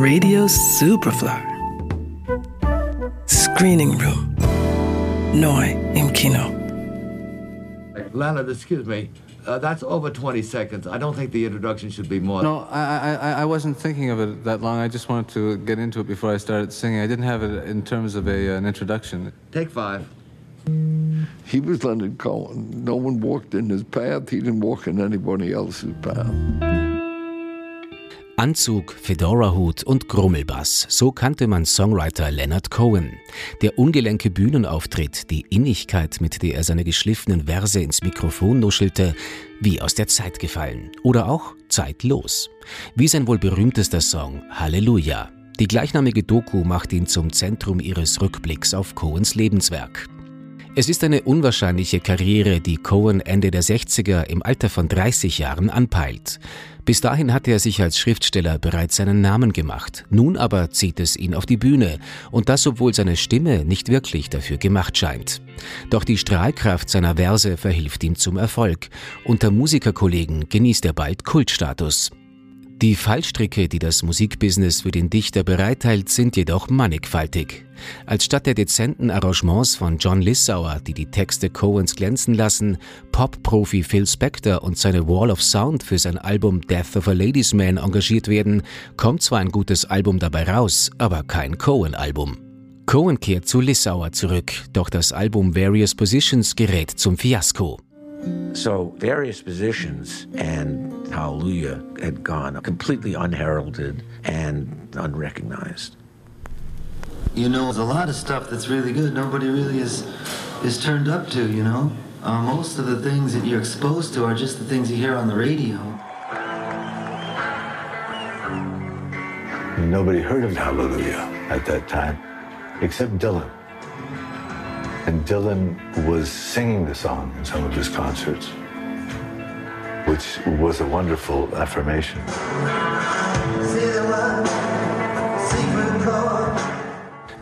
Radio Superfly. Screening Room. Neu im Kino. Leonard, excuse me. Uh, that's over 20 seconds. I don't think the introduction should be more. No, I, I, I wasn't thinking of it that long. I just wanted to get into it before I started singing. I didn't have it in terms of a, an introduction. Take five. He was Leonard Cohen. No one walked in his path. He didn't walk in anybody else's path. Anzug, Fedora-Hut und Grummelbass, so kannte man Songwriter Leonard Cohen. Der ungelenke Bühnenauftritt, die Innigkeit, mit der er seine geschliffenen Verse ins Mikrofon nuschelte, wie aus der Zeit gefallen. Oder auch zeitlos. Wie sein wohl berühmtester Song Halleluja. Die gleichnamige Doku macht ihn zum Zentrum ihres Rückblicks auf Cohens Lebenswerk. Es ist eine unwahrscheinliche Karriere, die Cohen Ende der 60er im Alter von 30 Jahren anpeilt. Bis dahin hatte er sich als Schriftsteller bereits seinen Namen gemacht. Nun aber zieht es ihn auf die Bühne. Und das, obwohl seine Stimme nicht wirklich dafür gemacht scheint. Doch die Strahlkraft seiner Verse verhilft ihm zum Erfolg. Unter Musikerkollegen genießt er bald Kultstatus. Die Fallstricke, die das Musikbusiness für den Dichter bereithält, sind jedoch mannigfaltig. Als statt der dezenten Arrangements von John Lissauer, die die Texte Cohens glänzen lassen, Pop-Profi Phil Spector und seine Wall of Sound für sein Album Death of a Ladies Man engagiert werden, kommt zwar ein gutes Album dabei raus, aber kein Cohen-Album. Cohen kehrt zu Lissauer zurück, doch das Album Various Positions gerät zum Fiasko. So, various positions and Hallelujah had gone completely unheralded and unrecognized. You know, there's a lot of stuff that's really good. Nobody really is is turned up to. You know, uh, most of the things that you're exposed to are just the things you hear on the radio. Nobody heard of Hallelujah at that time, except Dylan. And Dylan was singing the song in some of his concerts, which was a wonderful affirmation.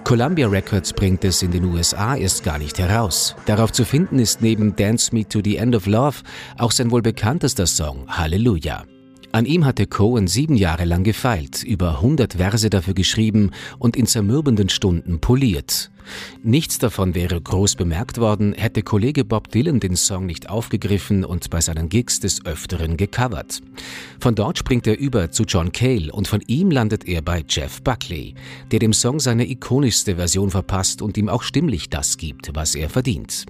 Columbia Records bringt es in den USA erst gar nicht heraus. Darauf zu finden ist neben Dance Me to the End of Love auch sein wohl bekanntester Song Halleluja. An ihm hatte Cohen sieben Jahre lang gefeilt, über 100 Verse dafür geschrieben und in zermürbenden Stunden poliert. Nichts davon wäre groß bemerkt worden, hätte Kollege Bob Dylan den Song nicht aufgegriffen und bei seinen Gigs des Öfteren gecovert. Von dort springt er über zu John Cale und von ihm landet er bei Jeff Buckley, der dem Song seine ikonischste Version verpasst und ihm auch stimmlich das gibt, was er verdient.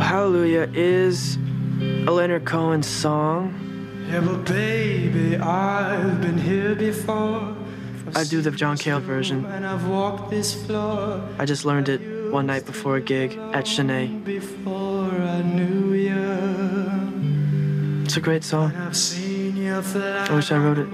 Hallelujah is a Leonard Cohen song. Yeah, but baby, I've been here before. I do the John Cale version. And I've walked this floor. I just learned it one night before a gig at Chennai. Before I knew you. It's a great song. I've seen you fly I wish I wrote it.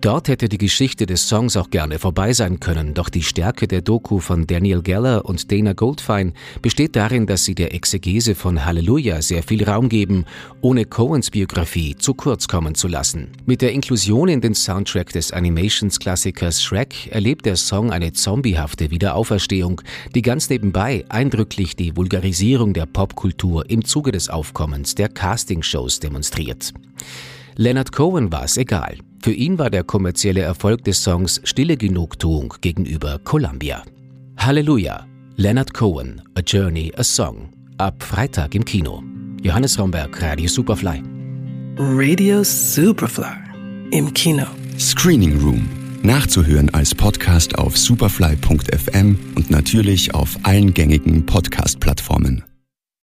Dort hätte die Geschichte des Songs auch gerne vorbei sein können, doch die Stärke der Doku von Daniel Geller und Dana Goldfein besteht darin, dass sie der Exegese von Halleluja sehr viel Raum geben, ohne Cohens Biografie zu kurz kommen zu lassen. Mit der Inklusion in den Soundtrack des Animations-Klassikers Shrek erlebt der Song eine zombiehafte Wiederauferstehung, die ganz nebenbei eindrücklich die Vulgarisierung der Popkultur im Zuge des Aufkommens der Castingshows demonstriert. Leonard Cohen war es egal. Für ihn war der kommerzielle Erfolg des Songs stille Genugtuung gegenüber Columbia. Halleluja! Leonard Cohen, A Journey, A Song. Ab Freitag im Kino. Johannes Romberg, Radio Superfly. Radio Superfly. Im Kino. Screening Room. Nachzuhören als Podcast auf superfly.fm und natürlich auf allen gängigen Podcast-Plattformen.